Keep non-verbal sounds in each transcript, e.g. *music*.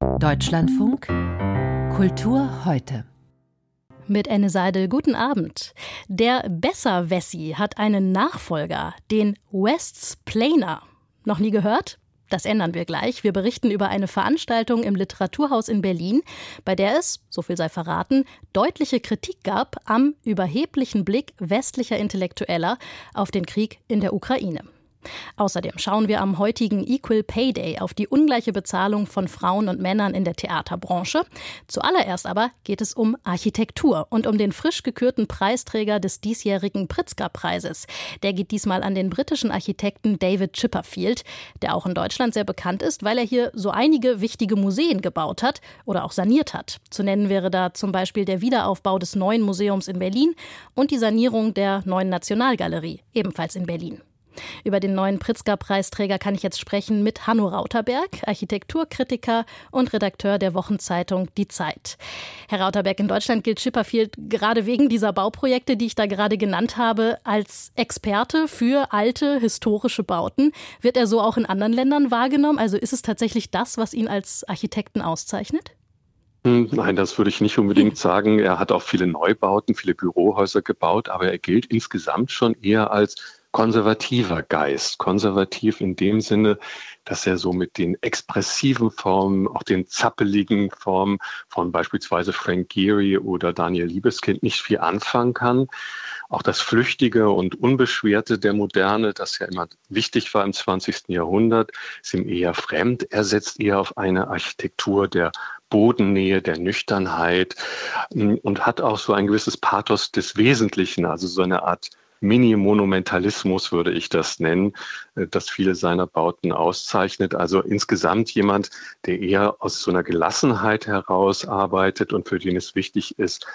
Deutschlandfunk Kultur heute. Mit Anne Seidel, guten Abend. Der Besser-Wessi hat einen Nachfolger, den West's Planer. Noch nie gehört? Das ändern wir gleich. Wir berichten über eine Veranstaltung im Literaturhaus in Berlin, bei der es, so viel sei verraten, deutliche Kritik gab am überheblichen Blick westlicher Intellektueller auf den Krieg in der Ukraine. Außerdem schauen wir am heutigen Equal Pay Day auf die ungleiche Bezahlung von Frauen und Männern in der Theaterbranche. Zuallererst aber geht es um Architektur und um den frisch gekürten Preisträger des diesjährigen Pritzker-Preises. Der geht diesmal an den britischen Architekten David Chipperfield, der auch in Deutschland sehr bekannt ist, weil er hier so einige wichtige Museen gebaut hat oder auch saniert hat. Zu nennen wäre da zum Beispiel der Wiederaufbau des neuen Museums in Berlin und die Sanierung der neuen Nationalgalerie, ebenfalls in Berlin. Über den neuen Pritzker-Preisträger kann ich jetzt sprechen mit Hanno Rauterberg, Architekturkritiker und Redakteur der Wochenzeitung Die Zeit. Herr Rauterberg, in Deutschland gilt Chipperfield gerade wegen dieser Bauprojekte, die ich da gerade genannt habe, als Experte für alte historische Bauten. Wird er so auch in anderen Ländern wahrgenommen? Also ist es tatsächlich das, was ihn als Architekten auszeichnet? Hm, nein, das würde ich nicht unbedingt *laughs* sagen. Er hat auch viele Neubauten, viele Bürohäuser gebaut, aber er gilt insgesamt schon eher als konservativer Geist. Konservativ in dem Sinne, dass er so mit den expressiven Formen, auch den zappeligen Formen von beispielsweise Frank Gehry oder Daniel Liebeskind nicht viel anfangen kann. Auch das Flüchtige und Unbeschwerte der Moderne, das ja immer wichtig war im 20. Jahrhundert, ist ihm eher fremd. Er setzt eher auf eine Architektur der Bodennähe, der Nüchternheit hm, und hat auch so ein gewisses Pathos des Wesentlichen, also so eine Art Mini-Monumentalismus würde ich das nennen, äh, das viele seiner Bauten auszeichnet. Also insgesamt jemand, der eher aus so einer Gelassenheit heraus arbeitet und für den es wichtig ist,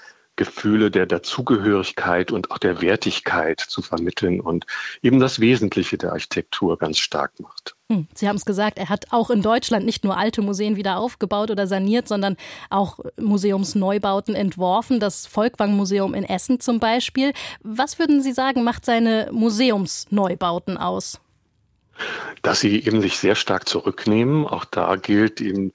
Gefühle der Dazugehörigkeit und auch der Wertigkeit zu vermitteln und eben das Wesentliche der Architektur ganz stark macht. Hm, Sie haben es gesagt, er hat auch in Deutschland nicht nur alte Museen wieder aufgebaut oder saniert, sondern auch Museumsneubauten entworfen, das Volkwang-Museum in Essen zum Beispiel. Was würden Sie sagen, macht seine Museumsneubauten aus? dass sie eben sich sehr stark zurücknehmen. Auch da gilt eben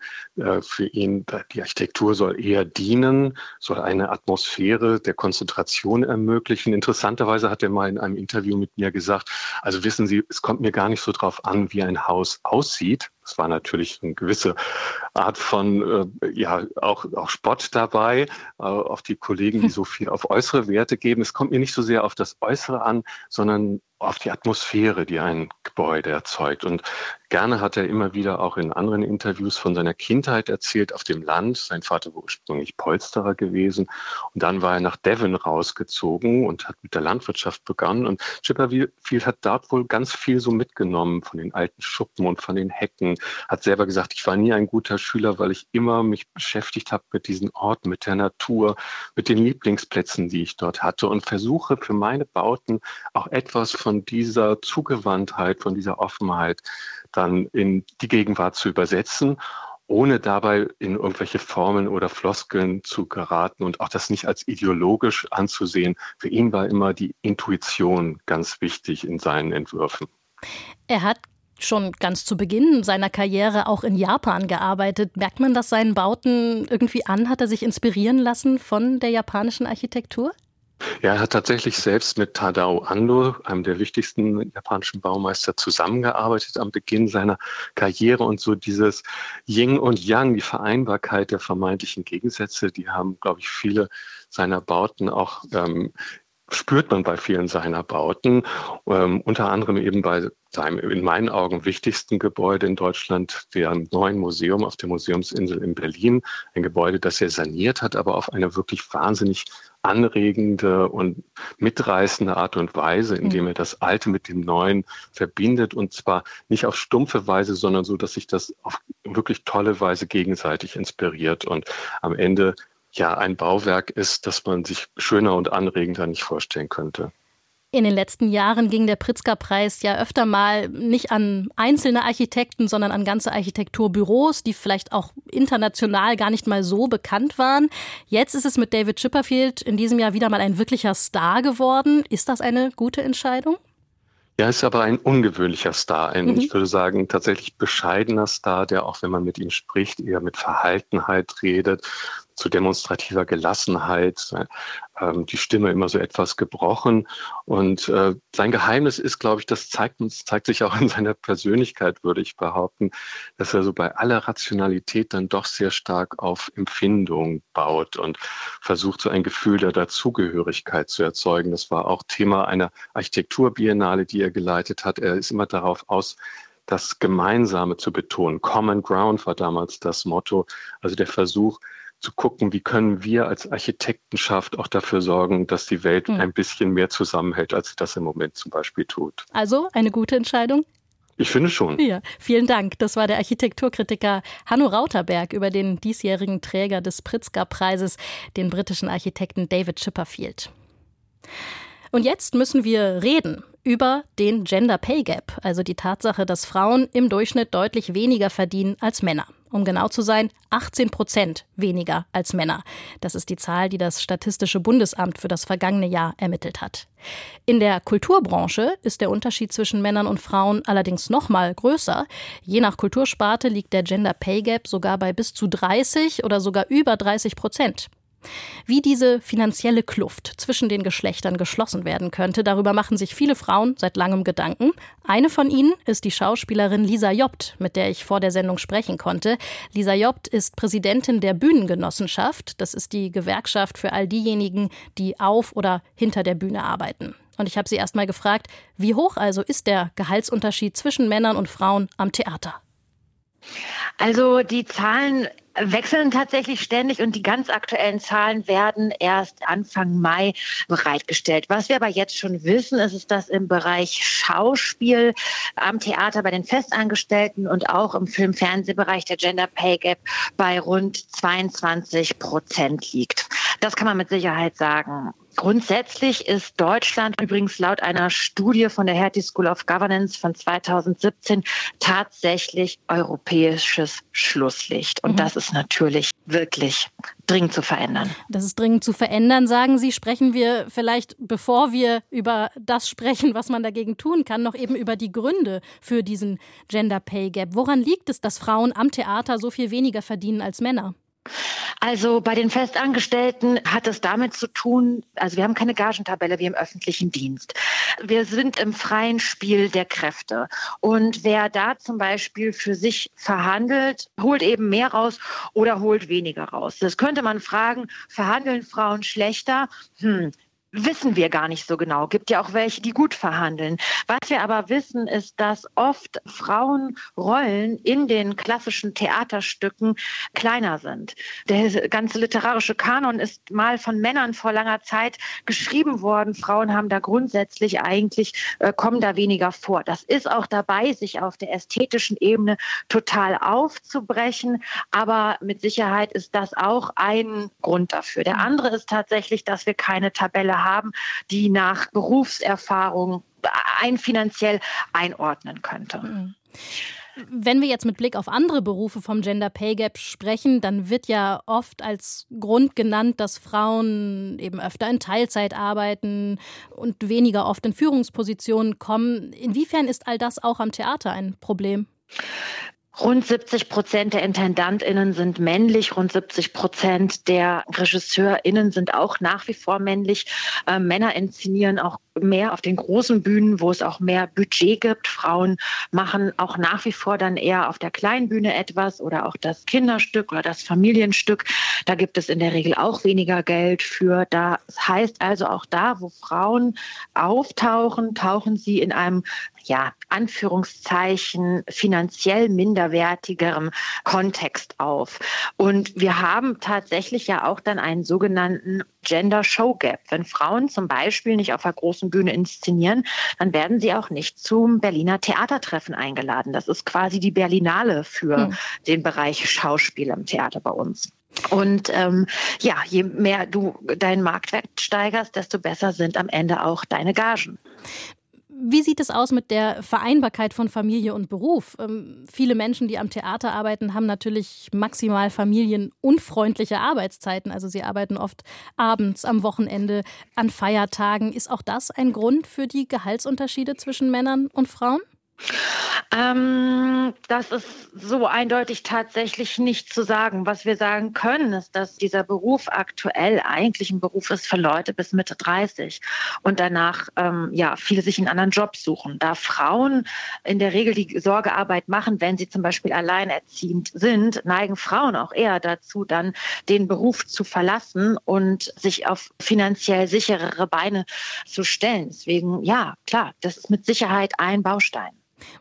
für ihn, die Architektur soll eher dienen, soll eine Atmosphäre der Konzentration ermöglichen. Interessanterweise hat er mal in einem Interview mit mir gesagt, also wissen Sie, es kommt mir gar nicht so drauf an, wie ein Haus aussieht. Es war natürlich eine gewisse Art von, äh, ja, auch, auch Spott dabei, äh, auf die Kollegen, die *laughs* so viel auf äußere Werte geben. Es kommt mir nicht so sehr auf das Äußere an, sondern auf die Atmosphäre, die ein Gebäude erzeugt. Und gerne hat er immer wieder auch in anderen Interviews von seiner Kindheit erzählt auf dem Land. Sein Vater war ursprünglich Polsterer gewesen. Und dann war er nach Devon rausgezogen und hat mit der Landwirtschaft begonnen. Und Chipperfield hat dort wohl ganz viel so mitgenommen von den alten Schuppen und von den Hecken. Hat selber gesagt, ich war nie ein guter Schüler, weil ich immer mich beschäftigt habe mit diesen Orten, mit der Natur, mit den Lieblingsplätzen, die ich dort hatte und versuche für meine Bauten auch etwas von dieser Zugewandtheit, von dieser Offenheit dann in die Gegenwart zu übersetzen, ohne dabei in irgendwelche Formeln oder Floskeln zu geraten und auch das nicht als ideologisch anzusehen. Für ihn war immer die Intuition ganz wichtig in seinen Entwürfen. Er hat schon ganz zu Beginn seiner Karriere auch in Japan gearbeitet. Merkt man das seinen Bauten irgendwie an? Hat er sich inspirieren lassen von der japanischen Architektur? Ja, er hat tatsächlich selbst mit Tadao Ando, einem der wichtigsten japanischen Baumeister, zusammengearbeitet am Beginn seiner Karriere. Und so dieses Yin und Yang, die Vereinbarkeit der vermeintlichen Gegensätze, die haben, glaube ich, viele seiner Bauten auch ähm, spürt man bei vielen seiner Bauten, ähm, unter anderem eben bei seinem in meinen Augen wichtigsten Gebäude in Deutschland, dem neuen Museum auf der Museumsinsel in Berlin. Ein Gebäude, das er saniert hat, aber auf eine wirklich wahnsinnig anregende und mitreißende Art und Weise, indem mhm. er das Alte mit dem Neuen verbindet und zwar nicht auf stumpfe Weise, sondern so, dass sich das auf wirklich tolle Weise gegenseitig inspiriert und am Ende ja ein Bauwerk ist, das man sich schöner und anregender nicht vorstellen könnte. In den letzten Jahren ging der Pritzker-Preis ja öfter mal nicht an einzelne Architekten, sondern an ganze Architekturbüros, die vielleicht auch international gar nicht mal so bekannt waren. Jetzt ist es mit David Chipperfield in diesem Jahr wieder mal ein wirklicher Star geworden. Ist das eine gute Entscheidung? Ja, ist aber ein ungewöhnlicher Star, ein, mhm. ich würde sagen, tatsächlich bescheidener Star, der auch, wenn man mit ihm spricht, eher mit Verhaltenheit redet, zu demonstrativer Gelassenheit, ähm, die Stimme immer so etwas gebrochen. Und äh, sein Geheimnis ist, glaube ich, das zeigt zeigt sich auch in seiner Persönlichkeit, würde ich behaupten, dass er so bei aller Rationalität dann doch sehr stark auf Empfindung baut und versucht, so ein Gefühl der Dazugehörigkeit zu erzeugen. Das war auch Thema einer Architekturbiennale, die er geleitet hat. Er ist immer darauf aus, das Gemeinsame zu betonen. Common Ground war damals das Motto, also der Versuch, zu gucken, wie können wir als Architektenschaft auch dafür sorgen, dass die Welt hm. ein bisschen mehr zusammenhält, als sie das im Moment zum Beispiel tut. Also eine gute Entscheidung? Ich finde schon. Ja, vielen Dank. Das war der Architekturkritiker Hanno Rauterberg über den diesjährigen Träger des Pritzker-Preises, den britischen Architekten David Chipperfield. Und jetzt müssen wir reden über den Gender Pay Gap, also die Tatsache, dass Frauen im Durchschnitt deutlich weniger verdienen als Männer. Um genau zu sein, 18 Prozent weniger als Männer. Das ist die Zahl, die das Statistische Bundesamt für das vergangene Jahr ermittelt hat. In der Kulturbranche ist der Unterschied zwischen Männern und Frauen allerdings noch mal größer. Je nach Kultursparte liegt der Gender Pay Gap sogar bei bis zu 30 oder sogar über 30 Prozent. Wie diese finanzielle Kluft zwischen den Geschlechtern geschlossen werden könnte, darüber machen sich viele Frauen seit langem Gedanken. Eine von ihnen ist die Schauspielerin Lisa Jobt, mit der ich vor der Sendung sprechen konnte. Lisa Jobt ist Präsidentin der Bühnengenossenschaft. Das ist die Gewerkschaft für all diejenigen, die auf oder hinter der Bühne arbeiten. Und ich habe sie erst mal gefragt, wie hoch also ist der Gehaltsunterschied zwischen Männern und Frauen am Theater? Also die Zahlen wechseln tatsächlich ständig und die ganz aktuellen Zahlen werden erst Anfang Mai bereitgestellt. Was wir aber jetzt schon wissen, ist, ist dass im Bereich Schauspiel am Theater bei den Festangestellten und auch im Film-Fernsehbereich der Gender Pay Gap bei rund 22 Prozent liegt. Das kann man mit Sicherheit sagen. Grundsätzlich ist Deutschland übrigens laut einer Studie von der Hertie School of Governance von 2017 tatsächlich europäisches Schlusslicht. Und mhm. das ist natürlich wirklich dringend zu verändern. Das ist dringend zu verändern, sagen Sie. Sprechen wir vielleicht, bevor wir über das sprechen, was man dagegen tun kann, noch eben über die Gründe für diesen Gender Pay Gap. Woran liegt es, dass Frauen am Theater so viel weniger verdienen als Männer? Also bei den Festangestellten hat es damit zu tun, also wir haben keine Gagentabelle wie im öffentlichen Dienst. Wir sind im freien Spiel der Kräfte. Und wer da zum Beispiel für sich verhandelt, holt eben mehr raus oder holt weniger raus. Das könnte man fragen, verhandeln Frauen schlechter? Hm, wissen wir gar nicht so genau. Gibt ja auch welche, die gut verhandeln. Was wir aber wissen, ist, dass oft Frauenrollen in den klassischen Theaterstücken kleiner sind. Der ganze literarische Kanon ist mal von Männern vor langer Zeit geschrieben worden. Frauen haben da grundsätzlich eigentlich, äh, kommen da weniger vor. Das ist auch dabei, sich auf der ästhetischen Ebene total aufzubrechen. Aber mit Sicherheit ist das auch ein Grund dafür. Der andere ist tatsächlich, dass wir keine Tabelle haben, die nach Berufserfahrung ein finanziell einordnen könnte. Mhm. Wenn wir jetzt mit Blick auf andere Berufe vom Gender Pay Gap sprechen, dann wird ja oft als Grund genannt, dass Frauen eben öfter in Teilzeit arbeiten und weniger oft in Führungspositionen kommen. Inwiefern ist all das auch am Theater ein Problem? Rund 70 Prozent der IntendantInnen sind männlich, rund 70 Prozent der RegisseurInnen sind auch nach wie vor männlich. Äh, Männer inszenieren auch mehr auf den großen Bühnen, wo es auch mehr Budget gibt. Frauen machen auch nach wie vor dann eher auf der kleinen Bühne etwas oder auch das Kinderstück oder das Familienstück. Da gibt es in der Regel auch weniger Geld für. Das heißt also auch da, wo Frauen auftauchen, tauchen sie in einem ja, Anführungszeichen finanziell minderwertigerem Kontext auf. Und wir haben tatsächlich ja auch dann einen sogenannten Gender Show Gap. Wenn Frauen zum Beispiel nicht auf der großen Bühne inszenieren, dann werden sie auch nicht zum Berliner Theatertreffen eingeladen. Das ist quasi die Berlinale für hm. den Bereich Schauspiel im Theater bei uns. Und ähm, ja, je mehr du deinen Marktwert steigerst, desto besser sind am Ende auch deine Gagen. Wie sieht es aus mit der Vereinbarkeit von Familie und Beruf? Ähm, viele Menschen, die am Theater arbeiten, haben natürlich maximal familienunfreundliche Arbeitszeiten. Also sie arbeiten oft abends, am Wochenende, an Feiertagen. Ist auch das ein Grund für die Gehaltsunterschiede zwischen Männern und Frauen? Ähm, das ist so eindeutig tatsächlich nicht zu sagen. Was wir sagen können, ist, dass dieser Beruf aktuell eigentlich ein Beruf ist für Leute bis Mitte 30 und danach ähm, ja viele sich einen anderen Job suchen. Da Frauen in der Regel die Sorgearbeit machen, wenn sie zum Beispiel alleinerziehend sind, neigen Frauen auch eher dazu, dann den Beruf zu verlassen und sich auf finanziell sicherere Beine zu stellen. Deswegen ja, klar, das ist mit Sicherheit ein Baustein.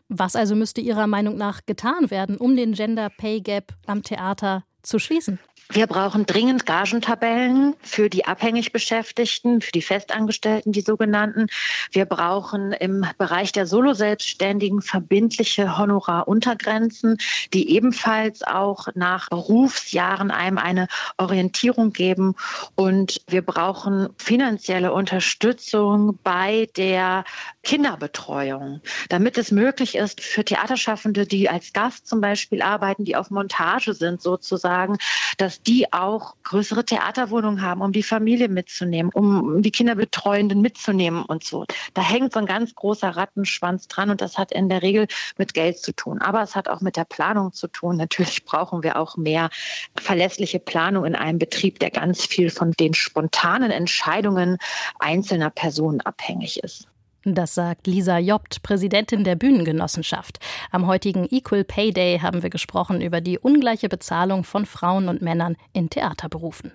Was also müsste Ihrer Meinung nach getan werden, um den Gender Pay Gap am Theater zu schließen? Wir brauchen dringend Gagentabellen für die abhängig Beschäftigten, für die Festangestellten, die sogenannten. Wir brauchen im Bereich der Solo-Selbstständigen verbindliche Honoraruntergrenzen, die ebenfalls auch nach Berufsjahren einem eine Orientierung geben. Und wir brauchen finanzielle Unterstützung bei der Kinderbetreuung, damit es möglich ist für Theaterschaffende, die als Gast zum Beispiel arbeiten, die auf Montage sind sozusagen, dass die auch größere Theaterwohnungen haben, um die Familie mitzunehmen, um die Kinderbetreuenden mitzunehmen und so. Da hängt so ein ganz großer Rattenschwanz dran und das hat in der Regel mit Geld zu tun. Aber es hat auch mit der Planung zu tun. Natürlich brauchen wir auch mehr verlässliche Planung in einem Betrieb, der ganz viel von den spontanen Entscheidungen einzelner Personen abhängig ist. Das sagt Lisa Jobt, Präsidentin der Bühnengenossenschaft. Am heutigen Equal Pay Day haben wir gesprochen über die ungleiche Bezahlung von Frauen und Männern in Theaterberufen.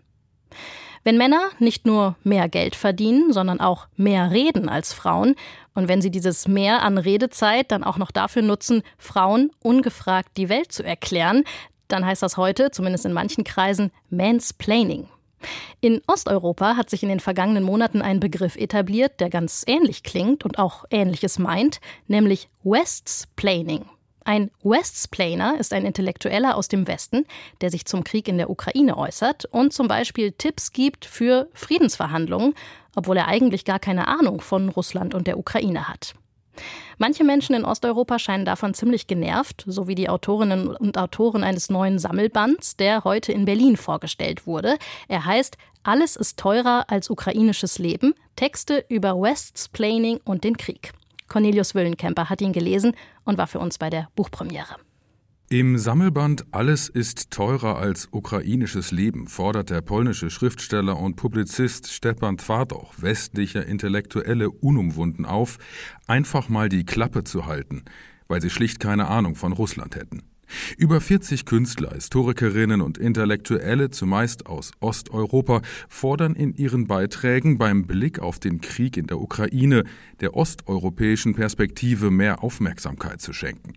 Wenn Männer nicht nur mehr Geld verdienen, sondern auch mehr reden als Frauen, und wenn sie dieses Mehr an Redezeit dann auch noch dafür nutzen, Frauen ungefragt die Welt zu erklären, dann heißt das heute, zumindest in manchen Kreisen, Mansplaining. In Osteuropa hat sich in den vergangenen Monaten ein Begriff etabliert, der ganz ähnlich klingt und auch Ähnliches meint, nämlich Westsplaining. Ein Westsplainer ist ein Intellektueller aus dem Westen, der sich zum Krieg in der Ukraine äußert und zum Beispiel Tipps gibt für Friedensverhandlungen, obwohl er eigentlich gar keine Ahnung von Russland und der Ukraine hat. Manche Menschen in Osteuropa scheinen davon ziemlich genervt, so wie die Autorinnen und Autoren eines neuen Sammelbands, der heute in Berlin vorgestellt wurde. Er heißt Alles ist teurer als ukrainisches Leben, Texte über Wests Planning und den Krieg. Cornelius Wüllenkemper hat ihn gelesen und war für uns bei der Buchpremiere. Im Sammelband Alles ist teurer als ukrainisches Leben fordert der polnische Schriftsteller und Publizist Stepan Twardoch westliche Intellektuelle unumwunden auf, einfach mal die Klappe zu halten, weil sie schlicht keine Ahnung von Russland hätten. Über 40 Künstler, Historikerinnen und Intellektuelle, zumeist aus Osteuropa, fordern in ihren Beiträgen beim Blick auf den Krieg in der Ukraine der osteuropäischen Perspektive mehr Aufmerksamkeit zu schenken.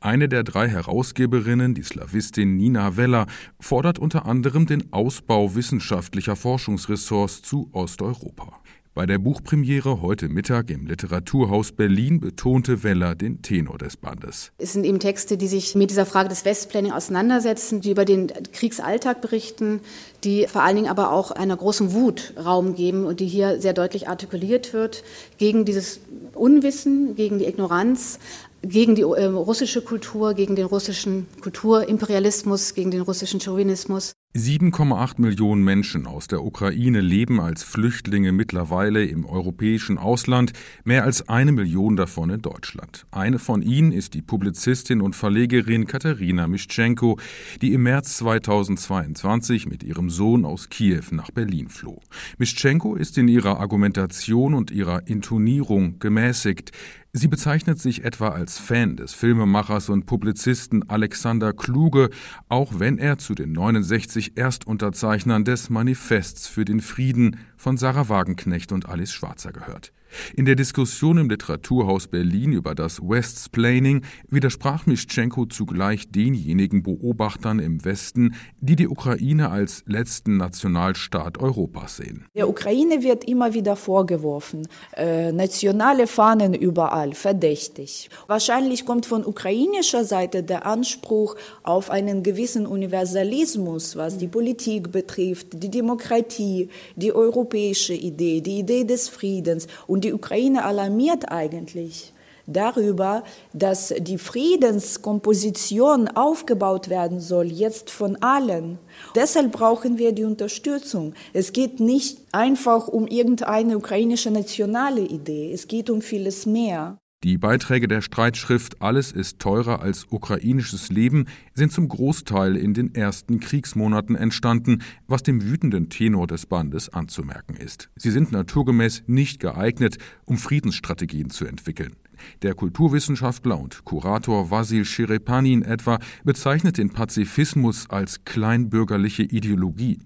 Eine der drei Herausgeberinnen, die Slawistin Nina Weller, fordert unter anderem den Ausbau wissenschaftlicher Forschungsressorts zu Osteuropa. Bei der Buchpremiere heute Mittag im Literaturhaus Berlin betonte Weller den Tenor des Bandes. Es sind eben Texte, die sich mit dieser Frage des Westplanning auseinandersetzen, die über den Kriegsalltag berichten, die vor allen Dingen aber auch einer großen Wut Raum geben und die hier sehr deutlich artikuliert wird gegen dieses Unwissen, gegen die Ignoranz, gegen die äh, russische Kultur, gegen den russischen Kulturimperialismus, gegen den russischen Chauvinismus. 7,8 Millionen Menschen aus der Ukraine leben als Flüchtlinge mittlerweile im europäischen Ausland, mehr als eine Million davon in Deutschland. Eine von ihnen ist die Publizistin und Verlegerin Katharina Mischenko, die im März 2022 mit ihrem Sohn aus Kiew nach Berlin floh. Mischenko ist in ihrer Argumentation und ihrer Intonierung gemäßigt. Sie bezeichnet sich etwa als Fan des Filmemachers und Publizisten Alexander Kluge, auch wenn er zu den 69 Erstunterzeichnern des Manifests für den Frieden von Sarah Wagenknecht und Alice Schwarzer gehört. In der Diskussion im Literaturhaus Berlin über das Westsplaining widersprach Mischenko zugleich denjenigen Beobachtern im Westen, die die Ukraine als letzten Nationalstaat Europas sehen. Der Ukraine wird immer wieder vorgeworfen, äh, nationale Fahnen überall, verdächtig. Wahrscheinlich kommt von ukrainischer Seite der Anspruch auf einen gewissen Universalismus, was die Politik betrifft, die Demokratie, die europäische Idee, die Idee des Friedens und die Ukraine alarmiert eigentlich darüber, dass die Friedenskomposition aufgebaut werden soll, jetzt von allen. Deshalb brauchen wir die Unterstützung. Es geht nicht einfach um irgendeine ukrainische nationale Idee, es geht um vieles mehr. Die Beiträge der Streitschrift Alles ist teurer als ukrainisches Leben sind zum Großteil in den ersten Kriegsmonaten entstanden, was dem wütenden Tenor des Bandes anzumerken ist. Sie sind naturgemäß nicht geeignet, um Friedensstrategien zu entwickeln. Der Kulturwissenschaftler und Kurator Vasil Scherepanin etwa bezeichnet den Pazifismus als kleinbürgerliche Ideologie.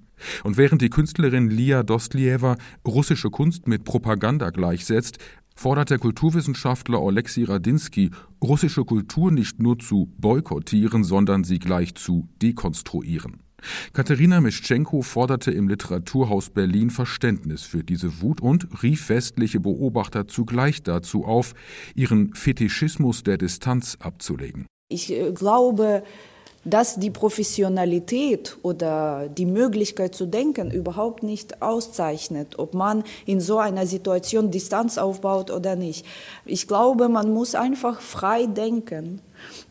Und während die Künstlerin Lia Dostlieva russische Kunst mit Propaganda gleichsetzt, fordert der Kulturwissenschaftler Oleksiy Radinsky, russische Kultur nicht nur zu boykottieren, sondern sie gleich zu dekonstruieren. Katharina Mischenko forderte im Literaturhaus Berlin Verständnis für diese Wut und rief westliche Beobachter zugleich dazu auf, ihren Fetischismus der Distanz abzulegen. Ich äh, glaube, dass die Professionalität oder die Möglichkeit zu denken überhaupt nicht auszeichnet, ob man in so einer Situation Distanz aufbaut oder nicht. Ich glaube, man muss einfach frei denken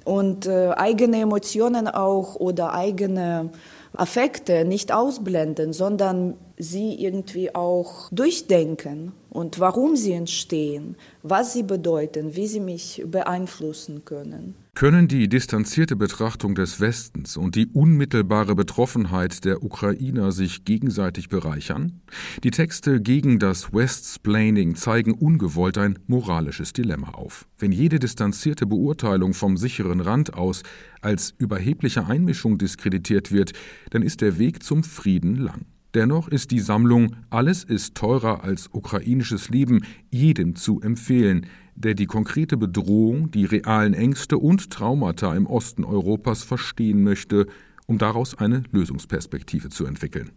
und äh, eigene Emotionen auch oder eigene Affekte nicht ausblenden, sondern sie irgendwie auch durchdenken und warum sie entstehen, was sie bedeuten, wie sie mich beeinflussen können. Können die distanzierte Betrachtung des Westens und die unmittelbare Betroffenheit der Ukrainer sich gegenseitig bereichern? Die Texte gegen das Westsplaining zeigen ungewollt ein moralisches Dilemma auf. Wenn jede distanzierte Beurteilung vom sicheren Rand aus als überhebliche Einmischung diskreditiert wird, dann ist der Weg zum Frieden lang. Dennoch ist die Sammlung Alles ist teurer als ukrainisches Leben jedem zu empfehlen, der die konkrete Bedrohung, die realen Ängste und Traumata im Osten Europas verstehen möchte, um daraus eine Lösungsperspektive zu entwickeln.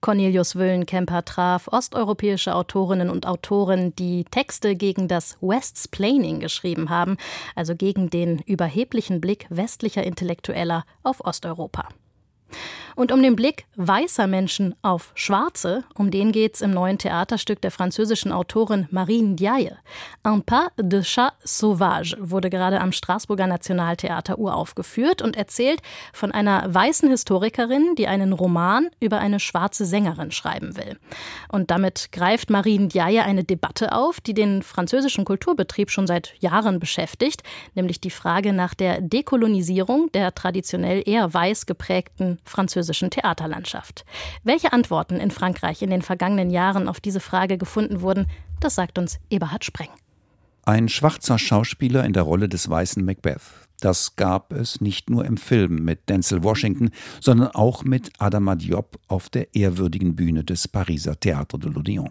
Cornelius Wüllenkemper traf osteuropäische Autorinnen und Autoren, die Texte gegen das Westsplaining geschrieben haben, also gegen den überheblichen Blick westlicher Intellektueller auf Osteuropa. Und um den Blick weißer Menschen auf Schwarze, um den geht's im neuen Theaterstück der französischen Autorin Marine Diaye. Un pas de chat sauvage wurde gerade am Straßburger Nationaltheater uraufgeführt und erzählt von einer weißen Historikerin, die einen Roman über eine schwarze Sängerin schreiben will. Und damit greift Marine Diaye eine Debatte auf, die den französischen Kulturbetrieb schon seit Jahren beschäftigt, nämlich die Frage nach der Dekolonisierung der traditionell eher weiß geprägten französischen französischen Theaterlandschaft. Welche Antworten in Frankreich in den vergangenen Jahren auf diese Frage gefunden wurden, das sagt uns Eberhard Spreng. Ein schwarzer Schauspieler in der Rolle des weißen Macbeth. Das gab es nicht nur im Film mit Denzel Washington, sondern auch mit Adama Diop auf der ehrwürdigen Bühne des Pariser Théâtre de l'Odéon.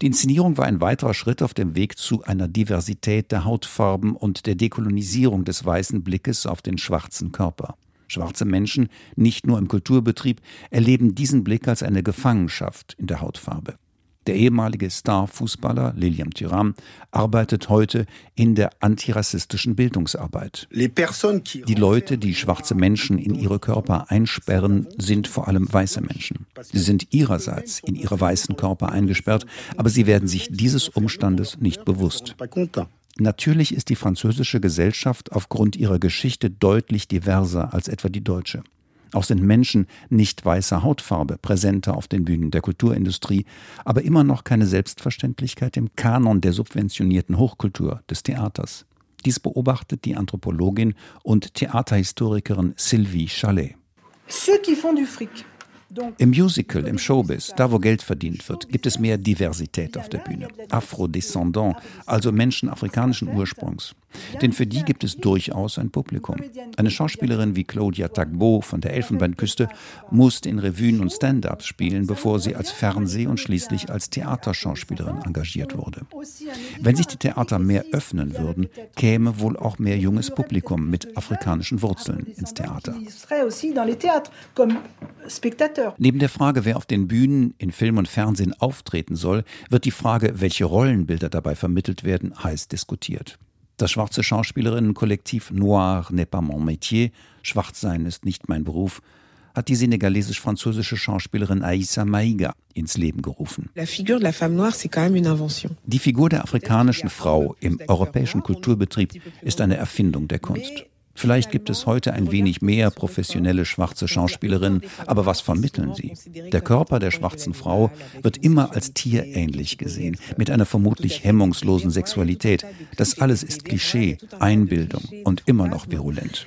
Die Inszenierung war ein weiterer Schritt auf dem Weg zu einer Diversität der Hautfarben und der Dekolonisierung des weißen Blickes auf den schwarzen Körper. Schwarze Menschen, nicht nur im Kulturbetrieb, erleben diesen Blick als eine Gefangenschaft in der Hautfarbe. Der ehemalige Star-Fußballer Liliam Thuram arbeitet heute in der antirassistischen Bildungsarbeit. Die Leute, die schwarze Menschen in ihre Körper einsperren, sind vor allem weiße Menschen. Sie sind ihrerseits in ihre weißen Körper eingesperrt, aber sie werden sich dieses Umstandes nicht bewusst. Natürlich ist die französische Gesellschaft aufgrund ihrer Geschichte deutlich diverser als etwa die deutsche. Auch sind Menschen nicht weißer Hautfarbe präsenter auf den Bühnen der Kulturindustrie, aber immer noch keine Selbstverständlichkeit im Kanon der subventionierten Hochkultur des Theaters. Dies beobachtet die Anthropologin und Theaterhistorikerin Sylvie Chalet. Ceux qui font du fric im Musical, im Showbiz, da wo Geld verdient wird, gibt es mehr Diversität auf der Bühne. Afrodescendant, also Menschen afrikanischen Ursprungs. Denn für die gibt es durchaus ein Publikum. Eine Schauspielerin wie Claudia Tagbo von der Elfenbeinküste musste in Revuen und Stand-ups spielen, bevor sie als Fernseh- und schließlich als Theaterschauspielerin engagiert wurde. Wenn sich die Theater mehr öffnen würden, käme wohl auch mehr junges Publikum mit afrikanischen Wurzeln ins Theater. Neben der Frage, wer auf den Bühnen in Film und Fernsehen auftreten soll, wird die Frage, welche Rollenbilder dabei vermittelt werden, heiß diskutiert. Das schwarze Schauspielerinnenkollektiv Noir n'est pas mon métier, Schwarz sein ist nicht mein Beruf, hat die senegalesisch-französische Schauspielerin Aïssa Maïga ins Leben gerufen. Die Figur der afrikanischen Frau im europäischen Kulturbetrieb ist eine Erfindung der Kunst. Vielleicht gibt es heute ein wenig mehr professionelle schwarze Schauspielerinnen, aber was vermitteln sie? Der Körper der schwarzen Frau wird immer als tierähnlich gesehen, mit einer vermutlich hemmungslosen Sexualität. Das alles ist Klischee, Einbildung und immer noch virulent.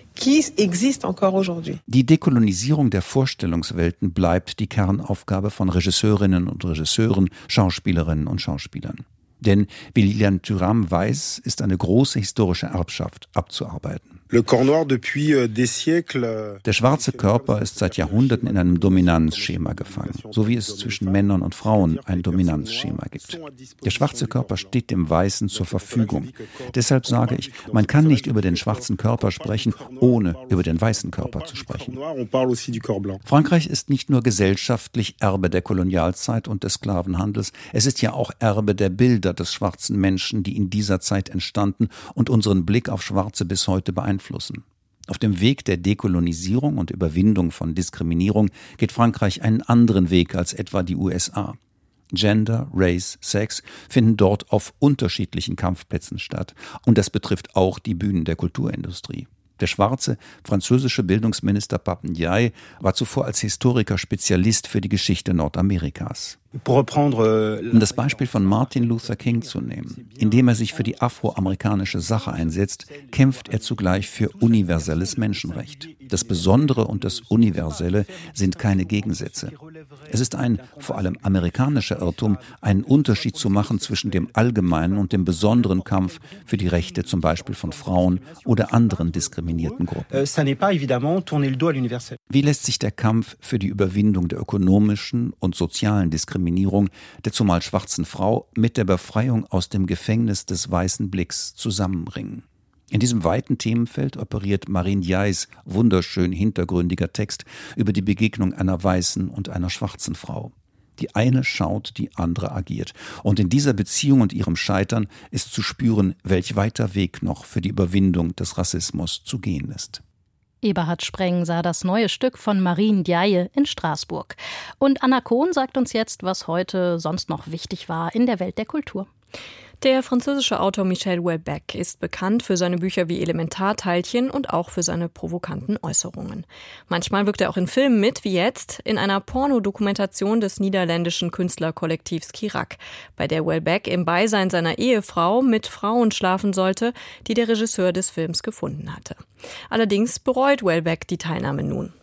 Die Dekolonisierung der Vorstellungswelten bleibt die Kernaufgabe von Regisseurinnen und Regisseuren, Schauspielerinnen und Schauspielern. Denn wie Lilian Thuram weiß, ist eine große historische Erbschaft abzuarbeiten. Euh, euh, Der schwarze Körper ist seit Jahrhunderten in einem Dominanzschema gefangen, so wie es zwischen Männern und Frauen ein Dominanzschema gibt. Der schwarze Körper steht dem Weißen zur Verfügung. Deshalb sage ich, man kann nicht über den schwarzen Körper sprechen, ohne über den weißen Körper zu sprechen. Frankreich ist nicht nur gesellschaftlich Erbe der Kolonialzeit und des Sklavenhandels, es ist ja auch Erbe der Bilder des schwarzen Menschen, die in dieser Zeit entstanden und unseren Blick auf Schwarze bis heute beeinflussen beeinflussen. Auf dem Weg der Dekolonisierung und Überwindung von Diskriminierung geht Frankreich einen anderen Weg als etwa die USA. Gender, Race, Sex finden dort auf unterschiedlichen Kampfplätzen statt, und das betrifft auch die Bühnen der Kulturindustrie. Der schwarze französische Bildungsminister Papendiaï war zuvor als Historiker Spezialist für die Geschichte Nordamerikas. Euh, um das Beispiel von Martin Luther King zu nehmen, indem er sich für die afroamerikanische Sache einsetzt, kämpft er zugleich für universelles Menschenrecht. Das Besondere und das Universelle sind keine Gegensätze. Es ist ein vor allem amerikanischer Irrtum, einen Unterschied zu machen zwischen dem allgemeinen und dem besonderen Kampf für die Rechte zum Beispiel von Frauen oder anderen diskriminierten Gruppen. Euh, Wie lässt sich der Kampf für die Überwindung der ökonomischen und sozialen Diskriminierung der zumal schwarzen Frau mit der Befreiung aus dem Gefängnis des weißen Blicks zusammenbringen? In diesem weiten Themenfeld operiert Marine Jais wunderschön hintergründiger Text über die Begegnung einer weißen und einer schwarzen Frau. Die eine schaut, die andere agiert. Und in dieser Beziehung und ihrem Scheitern ist zu spüren, welch weiter Weg noch für die Überwindung des Rassismus zu gehen ist. Eberhard Spreng sah das neue Stück von Marine Diaye in Straßburg. Und Anna Kohn sagt uns jetzt, was heute sonst noch wichtig war in der Welt der Kultur. Der französische Autor Michel Houellebecq ist bekannt für seine Bücher wie Elementarteilchen und auch für seine provokanten Äußerungen. Manchmal wirkt er auch in Filmen mit, wie jetzt in einer Pornodokumentation des niederländischen Künstlerkollektivs Kirak, bei der Houellebecq im Beisein seiner Ehefrau mit Frauen schlafen sollte, die der Regisseur des Films gefunden hatte. Allerdings bereut Houellebecq die Teilnahme nun.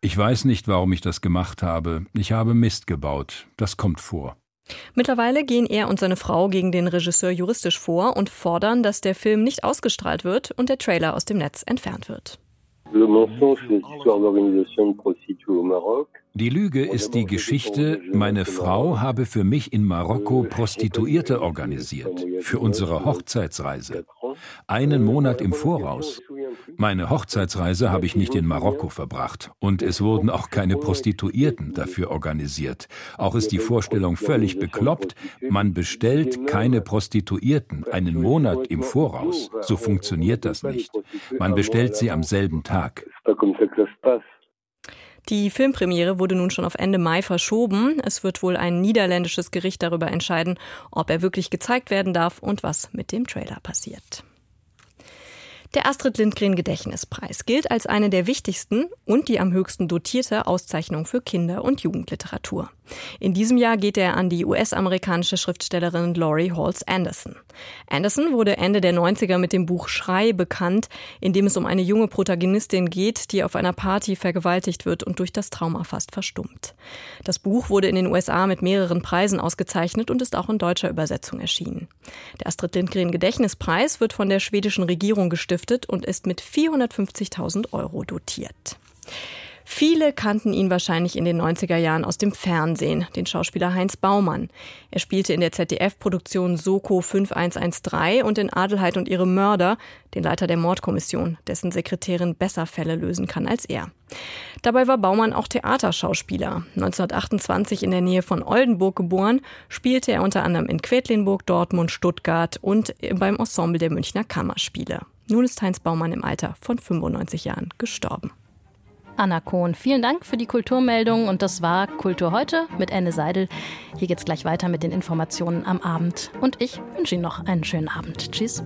Ich weiß nicht, warum ich das gemacht habe. Ich habe Mist gebaut. Das kommt vor. Mittlerweile gehen er und seine Frau gegen den Regisseur juristisch vor und fordern, dass der Film nicht ausgestrahlt wird und der Trailer aus dem Netz entfernt wird. Die Lüge ist die Geschichte, meine Frau habe für mich in Marokko Prostituierte organisiert, für unsere Hochzeitsreise. Einen Monat im Voraus. Meine Hochzeitsreise habe ich nicht in Marokko verbracht und es wurden auch keine Prostituierten dafür organisiert. Auch ist die Vorstellung völlig bekloppt, man bestellt keine Prostituierten einen Monat im Voraus. So funktioniert das nicht. Man bestellt sie am selben Tag. Die Filmpremiere wurde nun schon auf Ende Mai verschoben. Es wird wohl ein niederländisches Gericht darüber entscheiden, ob er wirklich gezeigt werden darf und was mit dem Trailer passiert. Der Astrid Lindgren Gedächtnispreis gilt als eine der wichtigsten und die am höchsten dotierte Auszeichnung für Kinder- und Jugendliteratur. In diesem Jahr geht er an die US-amerikanische Schriftstellerin Laurie Halls Anderson. Anderson wurde Ende der 90er mit dem Buch Schrei bekannt, in dem es um eine junge Protagonistin geht, die auf einer Party vergewaltigt wird und durch das Trauma fast verstummt. Das Buch wurde in den USA mit mehreren Preisen ausgezeichnet und ist auch in deutscher Übersetzung erschienen. Der Astrid Lindgren Gedächtnispreis wird von der schwedischen Regierung gestiftet und ist mit 450.000 Euro dotiert. Viele kannten ihn wahrscheinlich in den 90er Jahren aus dem Fernsehen, den Schauspieler Heinz Baumann. Er spielte in der ZDF-Produktion Soko 5113 und in Adelheid und ihre Mörder, den Leiter der Mordkommission, dessen Sekretärin besser Fälle lösen kann als er. Dabei war Baumann auch Theaterschauspieler. 1928 in der Nähe von Oldenburg geboren, spielte er unter anderem in Quedlinburg, Dortmund, Stuttgart und beim Ensemble der Münchner Kammerspiele. Nun ist Heinz Baumann im Alter von 95 Jahren gestorben. Anna Kohn, vielen Dank für die Kulturmeldung und das war Kultur heute mit Anne Seidel. Hier geht's gleich weiter mit den Informationen am Abend und ich wünsche Ihnen noch einen schönen Abend. Tschüss.